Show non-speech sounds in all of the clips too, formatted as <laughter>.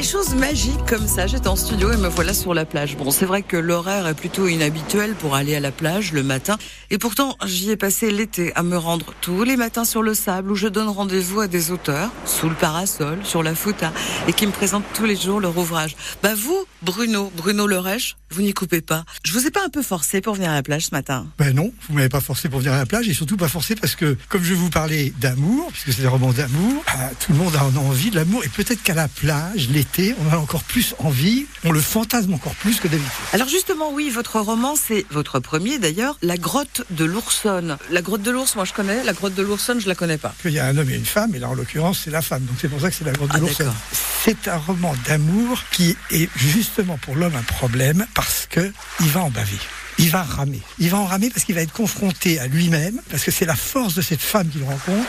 des choses magiques comme ça. J'étais en studio et me voilà sur la plage. Bon, c'est vrai que l'horaire est plutôt inhabituel pour aller à la plage le matin. Et pourtant, j'y ai passé l'été à me rendre tous les matins sur le sable où je donne rendez-vous à des auteurs, sous le parasol, sur la fouta, et qui me présentent tous les jours leur ouvrage. Bah vous, Bruno, Bruno Lerèche, vous n'y coupez pas. Je vous ai pas un peu forcé pour venir à la plage ce matin Ben non, vous m'avez pas forcé pour venir à la plage et surtout pas forcé parce que, comme je vous parlais d'amour, puisque c'est des romans d'amour, bah, tout le monde a envie de l'amour et peut-être qu'à la plage, l'été, on a encore plus envie, on le fantasme encore plus que d'habitude. Alors justement, oui, votre roman, c'est votre premier d'ailleurs, La grotte de l'Oursonne. La grotte de l'Ours, moi je connais, la grotte de l'Oursonne, je la connais pas. Il y a un homme et une femme, et là en l'occurrence c'est la femme, donc c'est pour ça que c'est la grotte Ah, de l'Oursonne. d'accord. C'est un roman d'amour qui est justement pour l'homme un problème parce que il va en baver. Il va ramer. Il va en ramer parce qu'il va être confronté à lui-même, parce que c'est la force de cette femme qu'il rencontre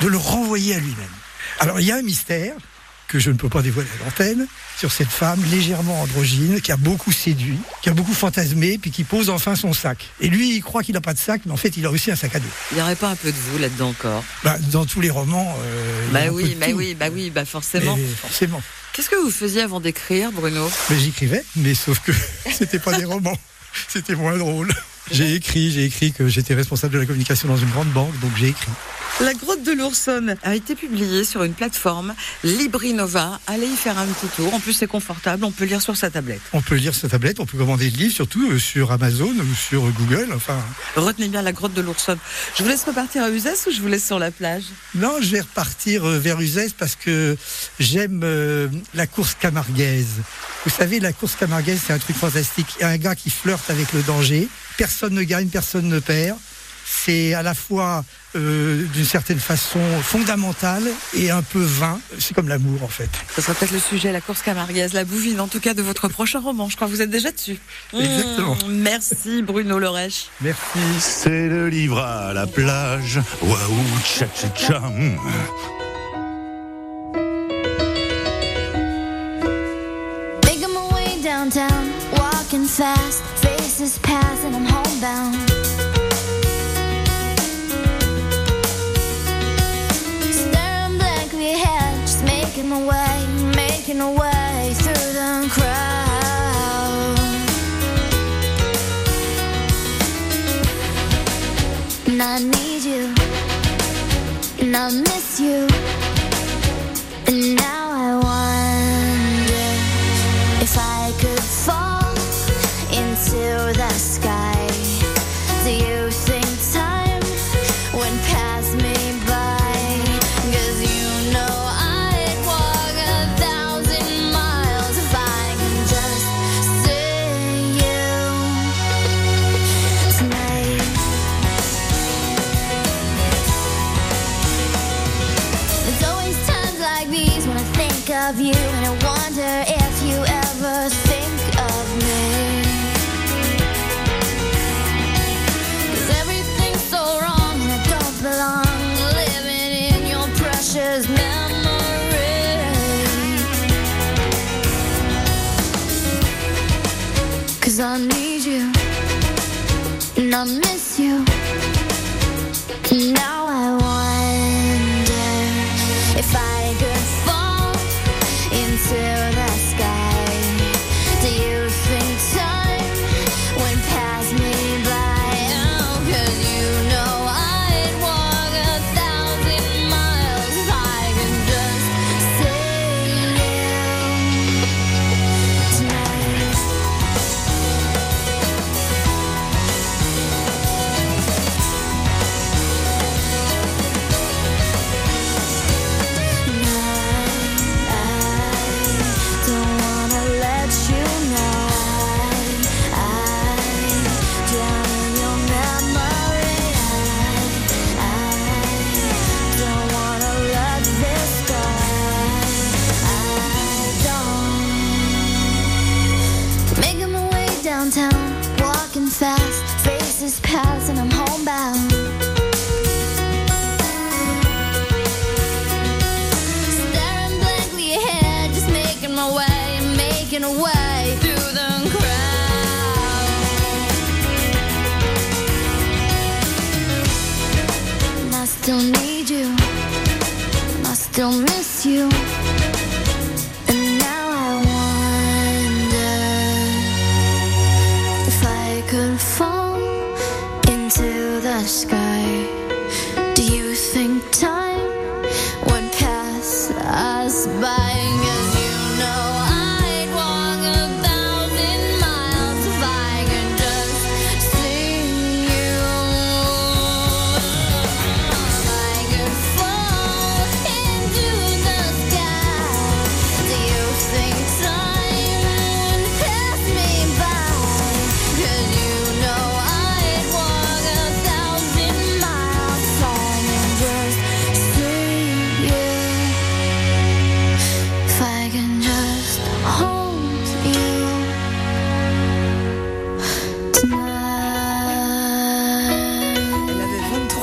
de le renvoyer à lui-même. Alors il y a un mystère que je ne peux pas dévoiler à l'antenne sur cette femme légèrement androgyne qui a beaucoup séduit, qui a beaucoup fantasmé, puis qui pose enfin son sac. Et lui, il croit qu'il n'a pas de sac, mais en fait, il a aussi un sac à dos. Il n'y aurait pas un peu de vous là-dedans encore? Bah, dans tous les romans, euh, Bah oui, bah oui, bah oui, bah forcément. Forcément. Qu'est-ce que vous faisiez avant d'écrire, Bruno? Mais j'écrivais, mais sauf que <laughs> c'était pas des romans. C'était moins drôle. J'ai écrit, j'ai écrit que j'étais responsable de la communication dans une grande banque, donc j'ai écrit. La grotte de l'Oursonne a été publiée sur une plateforme Librinova. Allez y faire un petit tour. En plus, c'est confortable. On peut lire sur sa tablette. On peut lire sa tablette, on peut commander le livre, surtout euh, sur Amazon ou sur Google. Enfin, Retenez bien la grotte de l'Oursonne. Je vous laisse repartir à Uzès ou je vous laisse sur la plage? Non, je vais repartir euh, vers Uzès parce que j'aime euh, la course camarguaise. Vous savez, la course camarguaise, c'est un truc fantastique. Il y a un gars qui flirte avec le danger. Personne ne gagne, personne ne perd. C'est à la fois euh, d'une certaine façon fondamental et un peu vain. C'est comme l'amour en fait. Ce sera peut-être le sujet, la course camarguaise, la bouvine, en tout cas, de votre prochain roman. Je crois que vous êtes déjà dessus. Exactement. Mmh, merci, Bruno Lorèche. Merci. C'est le livre à la plage. Waouh, tcha tcha tcha. Making my way downtown, walking fast, and I miss you. And now I wonder if I could fall into the sky. Do you think time me love you. Still need you, I still miss you.